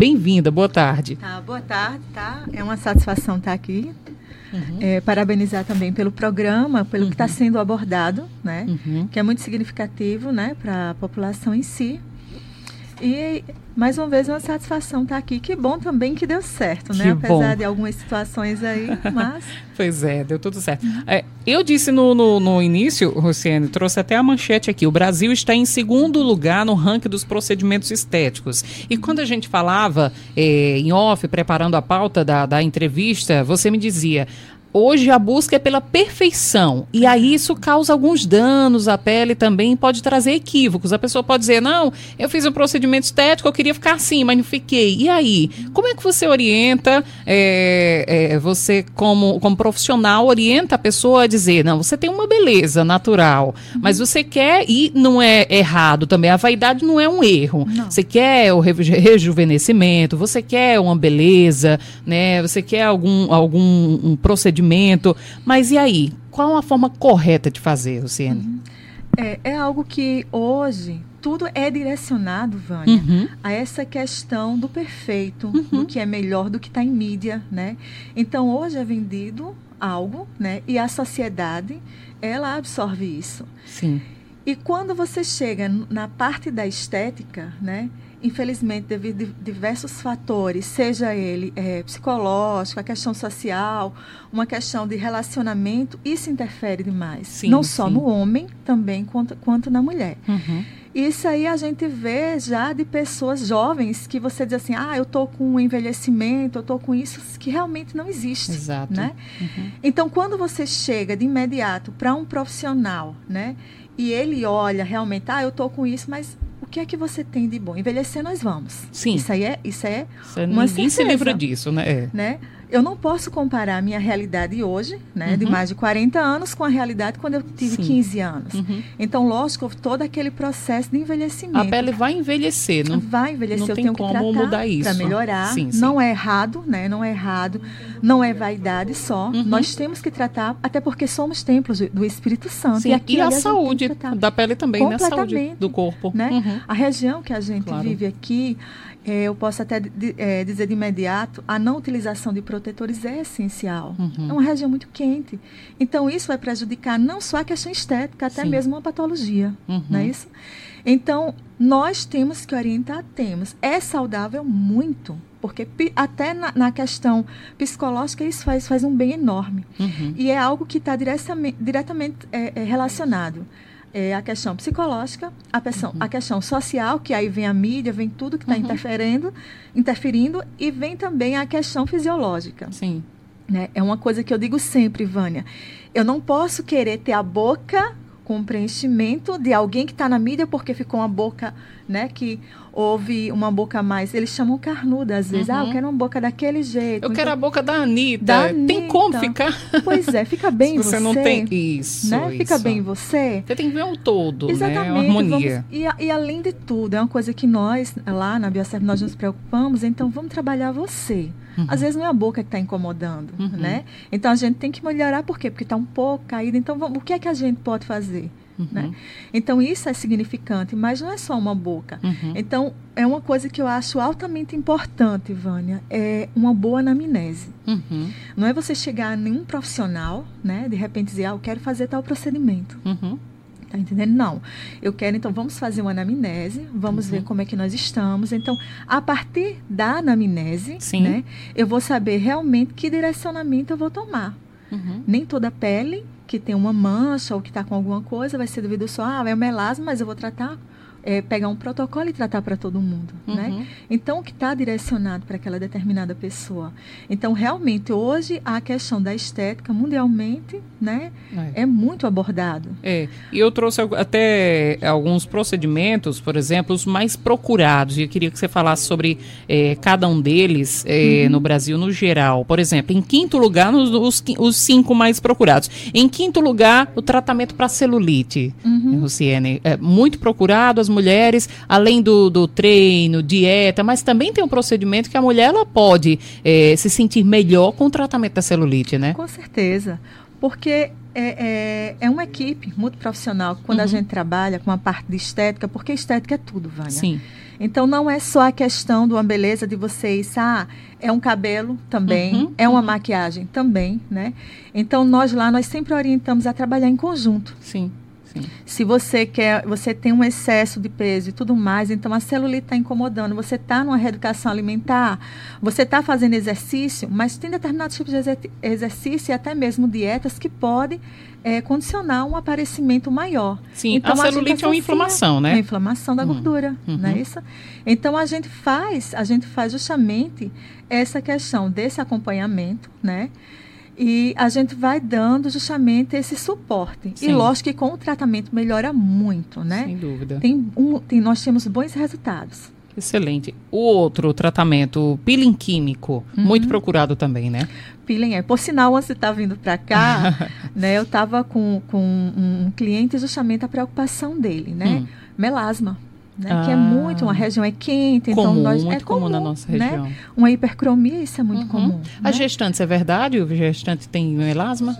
Bem-vinda, boa tarde. Tá, boa tarde, tá? É uma satisfação estar aqui. Uhum. É, parabenizar também pelo programa, pelo tá uhum. que está sendo abordado, né? Uhum. Que é muito significativo, né, para a população em si. E mais uma vez uma satisfação estar aqui. Que bom também que deu certo, né? Que Apesar bom. de algumas situações aí, mas. pois é, deu tudo certo. É, eu disse no, no, no, início, Luciane, trouxe até a manchete aqui. O Brasil está em segundo lugar no ranking dos procedimentos estéticos. E quando a gente falava é, em off, preparando a pauta da, da entrevista, você me dizia: Hoje a busca é pela perfeição e aí isso causa alguns danos à pele também, pode trazer equívocos. A pessoa pode dizer: "Não, eu fiz um procedimento estético, eu queria ficar assim, mas não fiquei". E aí, como é que você orienta? É, é, você como como profissional orienta a pessoa a dizer: "Não, você tem uma beleza natural, mas você quer e não é errado também. A vaidade não é um erro. Não. Você quer o rejuvenescimento, você quer uma beleza, né? Você quer algum algum um procedimento Mas e aí? Qual a forma correta de fazer, Luciene? Uhum. É, é algo que hoje tudo é direcionado, Vânia, uhum. a essa questão do perfeito, uhum. do que é melhor, do que está em mídia, né? Então, hoje é vendido algo, né? E a sociedade, ela absorve isso. Sim. E quando você chega na parte da estética, né? Infelizmente, devido a diversos fatores, seja ele é, psicológico, a questão social, uma questão de relacionamento, isso interfere demais. Sim, Não só sim. no homem, também quanto, quanto na mulher. Uhum. Isso aí a gente vê já de pessoas jovens que você diz assim, ah, eu estou com um envelhecimento, eu estou com isso, que realmente não existe. Exato. Né? Uhum. Então, quando você chega de imediato para um profissional, né? E ele olha realmente, ah, eu estou com isso, mas que é que você tem de bom? Envelhecer nós vamos. Sim. Isso aí é, isso é isso uma Ninguém certeza, se livra disso, né? É. né? eu não posso comparar a minha realidade hoje, né, uhum. de mais de 40 anos, com a realidade quando eu tive Sim. 15 anos. Uhum. Então, lógico, todo aquele processo de envelhecimento. A pele vai envelhecer, não? Vai envelhecer, não eu tem tenho como que tratar mudar isso. Para melhorar. Sim, sim. Não é errado, né? Não é errado. Não é vaidade só. Uhum. Nós temos que tratar, até porque somos templos do Espírito Santo. Sim. E, aqui, e a saúde da pele também, né? A saúde do corpo. Né? Uhum. A região que a gente claro. vive aqui, é, eu posso até é, dizer de imediato, a não utilização de protetores é essencial. Uhum. É uma região muito quente. Então, isso vai prejudicar não só a questão estética, até Sim. mesmo a patologia. Uhum. Não é isso? Então, nós temos que orientar, temos. É saudável muito, porque até na, na questão psicológica isso faz, faz um bem enorme. Uhum. E é algo que está diretamente, diretamente é, é relacionado é, a questão psicológica, a questão, uhum. a questão social, que aí vem a mídia, vem tudo que está uhum. interferindo, interferindo, e vem também a questão fisiológica. Sim. Né? É uma coisa que eu digo sempre, Vânia. Eu não posso querer ter a boca com preenchimento de alguém que está na mídia porque ficou uma boca, né, que houve uma boca mais, eles chamam carnuda às vezes, uhum. ah, eu uhum. quero uma boca daquele jeito. Eu então, quero a boca da Anitta. da Anitta. Tem como ficar? Pois é, fica bem você. você não tem isso, né? Isso. Fica bem você. Você tem que ver o todo, Exatamente, né? Uma harmonia. Vamos, e, e, além de tudo, é uma coisa que nós, lá na Bioserv, nós nos preocupamos, então vamos trabalhar você. Uhum. Às vezes não é a boca que está incomodando, uhum. né? Então a gente tem que melhorar, por quê? Porque está um pouco caído. Então vamos, o que é que a gente pode fazer? Uhum. Né? Então isso é significante, mas não é só uma boca. Uhum. Então é uma coisa que eu acho altamente importante, Vânia, é uma boa anamnese. Uhum. Não é você chegar a nenhum profissional, né, de repente dizer, ah, eu quero fazer tal procedimento. Uhum. Tá entendendo? Não. Eu quero, então, vamos fazer uma anamnese, vamos uhum. ver como é que nós estamos. Então, a partir da anamnese, Sim. né, eu vou saber realmente que direcionamento eu vou tomar. Uhum. Nem toda pele que tem uma mancha ou que está com alguma coisa vai ser devido só, ah, é um melasma, mas eu vou tratar é, pegar um protocolo e tratar para todo mundo, uhum. né? Então, o que está direcionado para aquela determinada pessoa. Então, realmente, hoje, a questão da estética, mundialmente, né, é, é muito abordado. É, e eu trouxe até alguns procedimentos, por exemplo, os mais procurados, e eu queria que você falasse sobre é, cada um deles é, uhum. no Brasil no geral. Por exemplo, em quinto lugar, nos, os, os cinco mais procurados. Em quinto lugar, o tratamento para celulite, uhum. Luciene. É muito procurado, as mulheres, além do, do treino, dieta, mas também tem um procedimento que a mulher ela pode é, se sentir melhor com o tratamento da celulite, né? Com certeza. Porque é, é, é, uma equipe muito profissional quando uhum. a gente trabalha com a parte de estética, porque estética é tudo, Vânia. Sim. Então não é só a questão de uma beleza de vocês, ah, é um cabelo também, uhum, é uma uhum. maquiagem também, né? Então nós lá nós sempre orientamos a trabalhar em conjunto. Sim. Sim. Se você quer, você tem um excesso de peso e tudo mais, então a celulite está incomodando. Você está numa reeducação alimentar, você está fazendo exercício, mas tem determinados tipos de exercício e até mesmo dietas que podem é, condicionar um aparecimento maior. Sim, então, a celulite a é uma inflamação, né? Uma inflamação da uhum. gordura, uhum. não é isso? Então a gente faz, a gente faz justamente essa questão desse acompanhamento, né? E a gente vai dando justamente esse suporte. Sim. E lógico que com o tratamento melhora muito, né? Sem dúvida. Tem um, tem, nós temos bons resultados. Excelente. O outro tratamento, peeling químico, uhum. muito procurado também, né? Peeling é. Por sinal, antes de estar vindo para cá, né, eu estava com, com um cliente justamente a preocupação dele, né? Hum. Melasma né? Ah, que é muito, uma região é quente, então comum, então nós, muito é comum, comum na nossa né? região. Né? Uma hipercromia, isso é muito uhum. comum. A né? gestante, é verdade? O gestante tem melasma?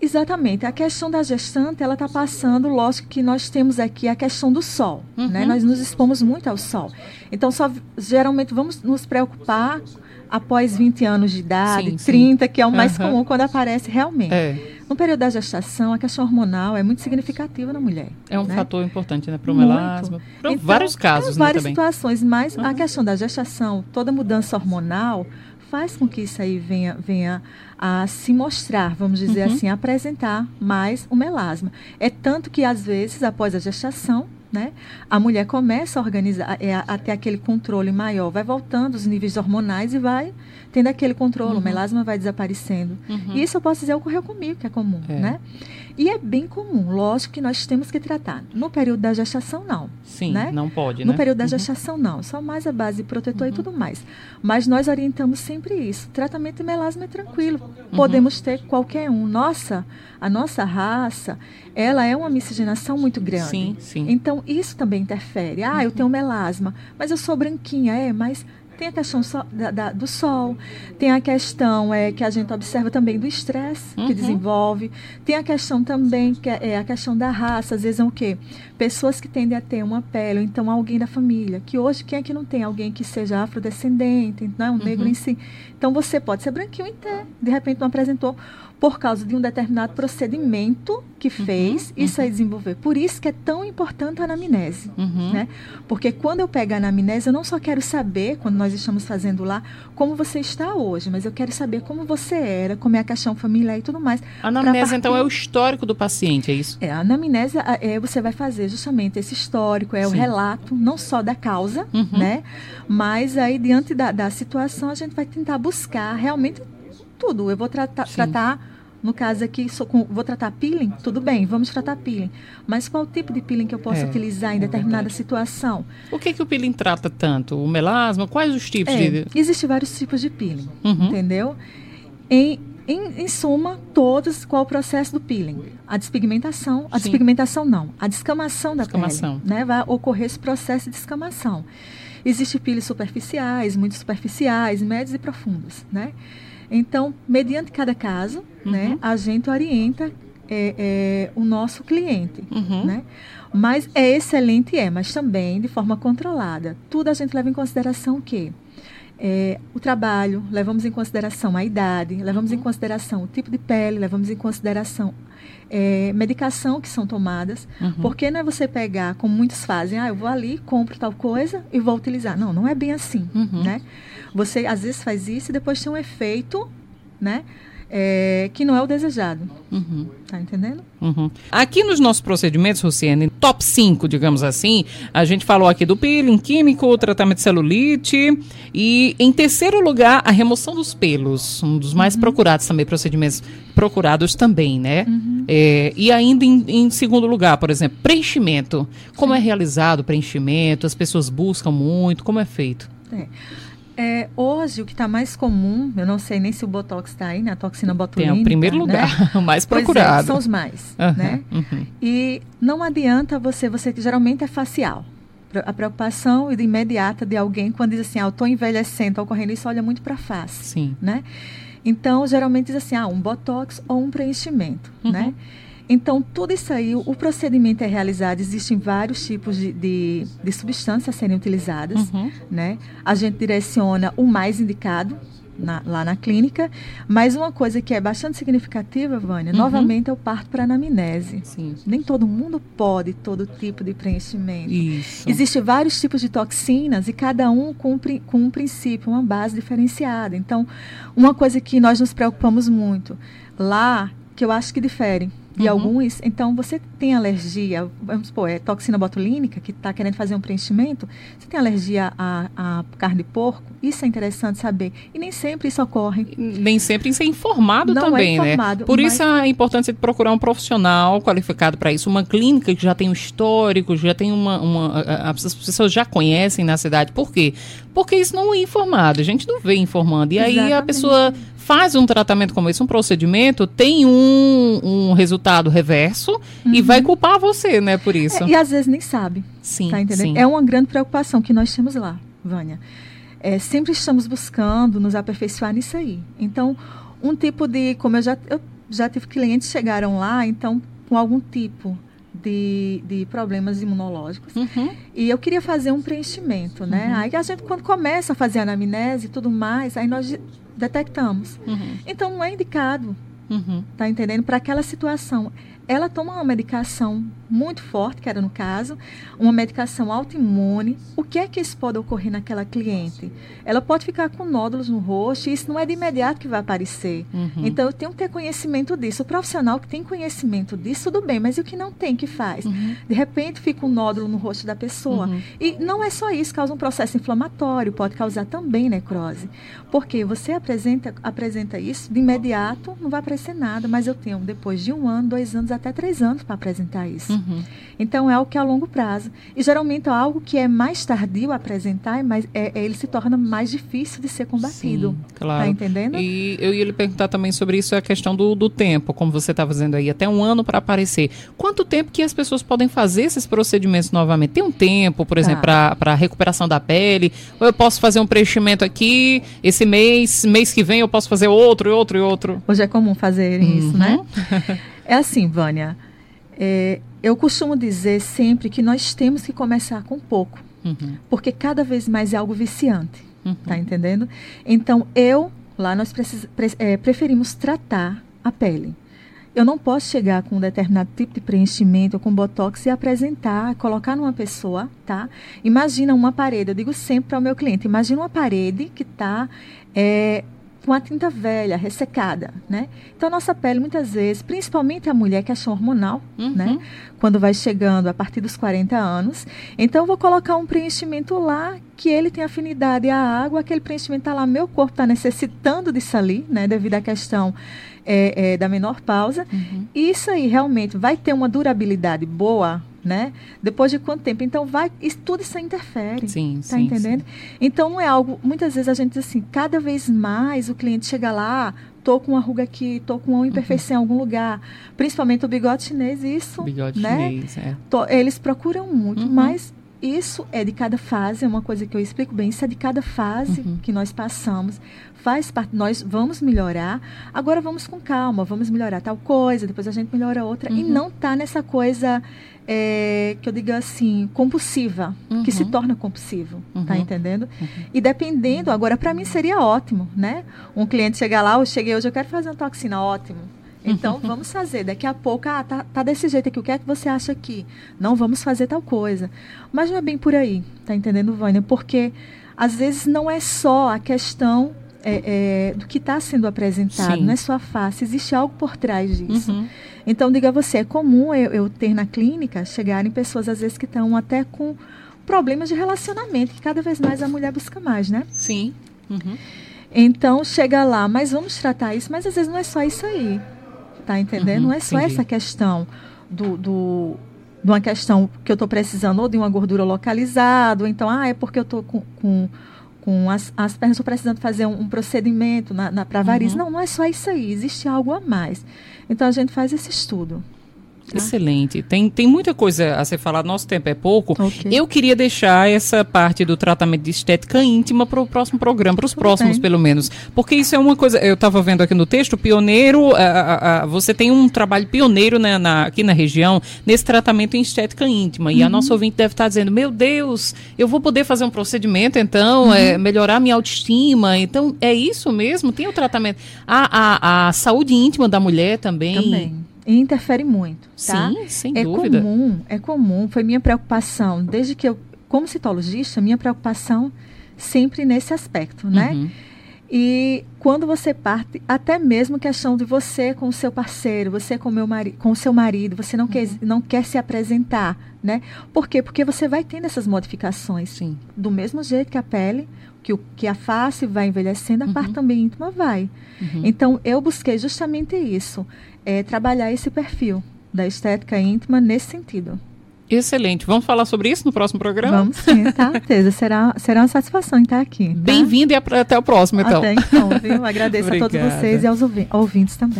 Exatamente. A questão da gestante, ela está passando, lógico que nós temos aqui a questão do sol, né? uhum. né? Nós nos expomos muito ao sol. Então, só, geralmente, vamos nos preocupar após 20 anos de idade, sim, 30, sim. que é o mais uhum. comum quando aparece realmente. É. No período da gestação, a questão hormonal é muito significativa na mulher. É um né? fator importante né, para o melasma. Para então, vários casos, né, várias situações, mas uhum. a questão da gestação, toda mudança hormonal faz com que isso aí venha, venha a se mostrar, vamos dizer uhum. assim, apresentar mais o melasma. É tanto que, às vezes, após a gestação, né? A mulher começa a organizar, é, a, a ter aquele controle maior, vai voltando os níveis hormonais e vai tendo aquele controle, uhum. o melasma vai desaparecendo. Uhum. E isso eu posso dizer ocorreu comigo, que é comum, é. né? E é bem comum, lógico que nós temos que tratar. No período da gestação, não. Sim, né? não pode, No né? período da uhum. gestação, não. Só mais a base protetor uhum. e tudo mais. Mas nós orientamos sempre isso. Tratamento de melasma é tranquilo. Uhum. Podemos ter qualquer um. Nossa, a nossa raça, ela é uma miscigenação muito grande. Sim, sim. Então, isso também interfere. Ah, eu tenho melasma, mas eu sou branquinha. É, mas tem a questão so, da, da, do sol, tem a questão é, que a gente observa também do estresse uhum. que desenvolve, tem a questão também que é, é, a questão da raça, às vezes é o quê? Pessoas que tendem a ter uma pele, ou então alguém da família, que hoje quem é que não tem alguém que seja afrodescendente, não é um negro uhum. em si. Então você pode ser branquinho e ter, de repente não apresentou por causa de um determinado procedimento que uhum, fez uhum, isso aí desenvolver. Por isso que é tão importante a anamnese, uhum. né? Porque quando eu pego a anamnese, eu não só quero saber, quando nós estamos fazendo lá, como você está hoje, mas eu quero saber como você era, como é a questão familiar e tudo mais. A anamnese, partir... então, é o histórico do paciente, é isso? É, a anamnese, é, você vai fazer justamente esse histórico, é Sim. o relato, não só da causa, uhum. né? Mas aí, diante da, da situação, a gente vai tentar buscar realmente tudo. Eu vou tratar, tratar no caso aqui, com, vou tratar peeling? Tudo bem, vamos tratar peeling. Mas qual tipo de peeling que eu posso é, utilizar em é determinada situação? O que, que o peeling trata tanto? O melasma? Quais os tipos é, de... Existem vários tipos de peeling, uhum. entendeu? Em, em, em, suma, todos, qual o processo do peeling? A despigmentação, a Sim. despigmentação não, a descamação da descamação. pele. Né? Vai ocorrer esse processo de descamação. Existem peelings superficiais, muito superficiais, médios e profundos, né? Então, mediante cada caso, uhum. né, a gente orienta é, é, o nosso cliente, uhum. né? Mas é excelente, é, mas também de forma controlada. Tudo a gente leva em consideração o quê? É, o trabalho, levamos em consideração a idade, levamos uhum. em consideração o tipo de pele, levamos em consideração é, medicação que são tomadas. Uhum. Porque não é você pegar, como muitos fazem, ah, eu vou ali, compro tal coisa e vou utilizar. Não, não é bem assim, uhum. né? Você às vezes faz isso e depois tem um efeito, né? É, que não é o desejado. Uhum. Tá entendendo? Uhum. Aqui nos nossos procedimentos, Luciane, top 5, digamos assim, a gente falou aqui do peeling químico, tratamento de celulite e, em terceiro lugar, a remoção dos pelos, um dos mais uhum. procurados também, procedimentos procurados também, né? Uhum. É, e ainda em, em, segundo lugar, por exemplo, preenchimento. Como Sim. é realizado o preenchimento? As pessoas buscam muito? Como é feito? É. É, hoje, o que está mais comum, eu não sei nem se o Botox está aí, né? A toxina botulínica. Tem o primeiro né? lugar, o mais procurado. É, são os mais, uhum, né? Uhum. E não adianta você, você geralmente é facial. A preocupação imediata de alguém quando diz assim, ah, eu estou envelhecendo, está ocorrendo isso, olha muito para a face, Sim. né? Então, geralmente diz assim, ah, um Botox ou um preenchimento, uhum. né? Então, tudo isso aí, o procedimento é realizado, existem vários tipos de, de, de substâncias a serem utilizadas, uhum. né? A gente direciona o mais indicado, na, lá na clínica. Mas uma coisa que é bastante significativa, Vânia, uhum. novamente é o parto para anamnese. Sim. Nem todo mundo pode todo tipo de preenchimento. Isso. Existem vários tipos de toxinas e cada um cumpre com um princípio, uma base diferenciada. Então, uma coisa que nós nos preocupamos muito lá, que eu acho que difere e uhum. alguns, então você tem alergia, vamos supor, é toxina botulínica, que está querendo fazer um preenchimento, você tem alergia à, à, carne de porco, isso é interessante saber. E nem sempre isso ocorre. Nem sempre isso é informado Não é também, é informado, né? Por mas... isso é importante procurar um profissional qualificado para isso, uma clínica que já tem um histórico, já tem uma, uma. As pessoas já conhecem na cidade. Por quê? Porque isso não é informado, a gente não vê informando. E aí Exatamente. a pessoa faz um tratamento como esse, um procedimento, tem um, um resultado reverso uhum. e vai culpar você, né, por isso. É, e às vezes nem sabe. Sim, tá entendendo? Sim. É uma grande preocupação que nós temos lá, Vânia. É, sempre estamos buscando nos aperfeiçoar nisso aí. Então, um tipo de, como eu já, eu já tive clientes que chegaram lá, então, com algum tipo de, de problemas imunológicos. Uhum. E eu queria fazer um preenchimento, né? Uhum. Aí a gente, quando começa a fazer a anamnese e tudo mais, aí nós detectamos. Uhum. Então não é indicado, uhum. tá entendendo? Para aquela situação. Ela toma uma medicação muito forte, que era no caso, uma medicação autoimune. O que é que isso pode ocorrer naquela cliente? Ela pode ficar com nódulos no rosto e isso não é de imediato que vai aparecer. Uhum. Então eu tenho que ter conhecimento disso. O profissional que tem conhecimento disso, tudo bem, mas e o que não tem, que faz? Uhum. De repente fica um nódulo no rosto da pessoa. Uhum. E não é só isso, causa um processo inflamatório, pode causar também necrose. Porque você apresenta, apresenta isso, de imediato não vai aparecer nada, mas eu tenho depois de um ano, dois anos, até três anos para apresentar isso. Uhum. Então é algo que é a longo prazo. E geralmente é algo que é mais tardio apresentar, mas é, é, ele se torna mais difícil de ser combatido. Sim, claro. Tá entendendo? E eu ia lhe perguntar também sobre isso, a questão do, do tempo, como você está fazendo aí, até um ano para aparecer. Quanto tempo que as pessoas podem fazer esses procedimentos novamente? Tem um tempo, por exemplo, tá. para recuperação da pele? Ou eu posso fazer um preenchimento aqui, esse mês, mês que vem eu posso fazer outro, e outro e outro? Hoje é comum fazer uhum. isso, né? é assim, Vânia. É, eu costumo dizer sempre que nós temos que começar com pouco, uhum. porque cada vez mais é algo viciante, uhum. tá entendendo? Então eu lá nós precis, pre, é, preferimos tratar a pele. Eu não posso chegar com um determinado tipo de preenchimento ou com botox e apresentar, colocar numa pessoa, tá? Imagina uma parede, eu digo sempre para o meu cliente, imagina uma parede que está é, com a tinta velha, ressecada, né? Então a nossa pele muitas vezes, principalmente a mulher que é hormonal, uhum. né? Quando vai chegando a partir dos 40 anos, então vou colocar um preenchimento lá que ele tem afinidade à água, aquele preenchimento está lá, meu corpo está necessitando disso ali, né? Devido à questão é, é, da menor pausa. Uhum. Isso aí realmente vai ter uma durabilidade boa, né? Depois de quanto tempo? Então vai, isso, tudo isso interfere. Sim, tá sim, entendendo? Sim. Então não é algo, muitas vezes a gente diz assim, cada vez mais o cliente chega lá, tô com uma ruga aqui, tô com uma imperfeição uhum. em algum lugar, principalmente o bigode chinês, isso, bigode né? chinês, é. Tô, eles procuram muito, uhum. mas isso é de cada fase, é uma coisa que eu explico bem, isso é de cada fase uhum. que nós passamos. Faz parte, nós vamos melhorar, agora vamos com calma, vamos melhorar tal coisa, depois a gente melhora outra. Uhum. E não tá nessa coisa é, que eu diga assim, compulsiva, uhum. que se uhum. torna compulsivo, tá uhum. entendendo? Uhum. E dependendo, agora para mim seria ótimo, né? Um cliente chegar lá, eu cheguei hoje, eu quero fazer uma toxina, ótimo então, vamos fazer. Daqui a pouco, ah, tá, tá desse jeito aqui. O que é que você acha aqui? Não vamos fazer tal coisa. Mas não é bem por aí, tá entendendo, Vânia? Porque, às vezes, não é só a questão é, é, do que está sendo apresentado, Sim. não é só a face, existe algo por trás disso. Uhum. Então, diga você, é comum eu, eu, ter na clínica chegarem pessoas, às vezes, que estão até com problemas de relacionamento, que cada vez mais a mulher busca mais, né? Sim. Uhum. Então, chega lá, mas vamos tratar isso, mas às vezes não é só isso aí. Tá entendendo? Uhum, não é só entendi. essa questão do, do, de uma questão que eu estou precisando ou de uma gordura localizada, ou então, ah, é porque eu estou com, com, com, as, as pernas, estou precisando fazer um, um procedimento na, na para variz. Uhum. Não, não é só isso aí, existe algo a mais. Então a gente faz esse estudo. Tá? Excelente. Tem, tem muita coisa a ser falada, nosso tempo é pouco. Okay. Eu queria deixar essa parte do tratamento de estética íntima para o próximo programa, para os próximos, bem. pelo menos. Porque isso é uma coisa, eu estava vendo aqui no texto, pioneiro, a, a, você tem um trabalho pioneiro né, na, aqui na região nesse tratamento em estética íntima. Uhum. E a uhum. nossa ouvinte deve estar dizendo: Meu Deus, eu vou poder fazer um procedimento, então, uhum. é, melhorar minha autoestima. Então, é isso mesmo? Tem o tratamento. A, a, a saúde íntima da mulher também. Também e interfere muito, tá? Sim, sem é dúvida. É comum, é comum, foi minha preocupação, desde que eu, como citologista, minha preocupação sempre nesse aspecto, né? Uhum. E quando você parte, até mesmo questão de você com o seu parceiro, você com, meu mari com o seu marido, você não, uhum. quer, não quer se apresentar, né? Por quê? Porque você vai tendo essas modificações. Sim. Do mesmo jeito que a pele, que, o, que a face vai envelhecendo, a uhum. parte também íntima vai. Uhum. Então, eu busquei justamente isso é, trabalhar esse perfil da estética íntima nesse sentido. Excelente. Vamos falar sobre isso no próximo programa? Vamos sim, tá? Certeza. Será, será uma satisfação estar aqui. Tá? Bem-vindo e até o próximo, então. Até então, viu? Agradeço a todos vocês e aos ouvintes também.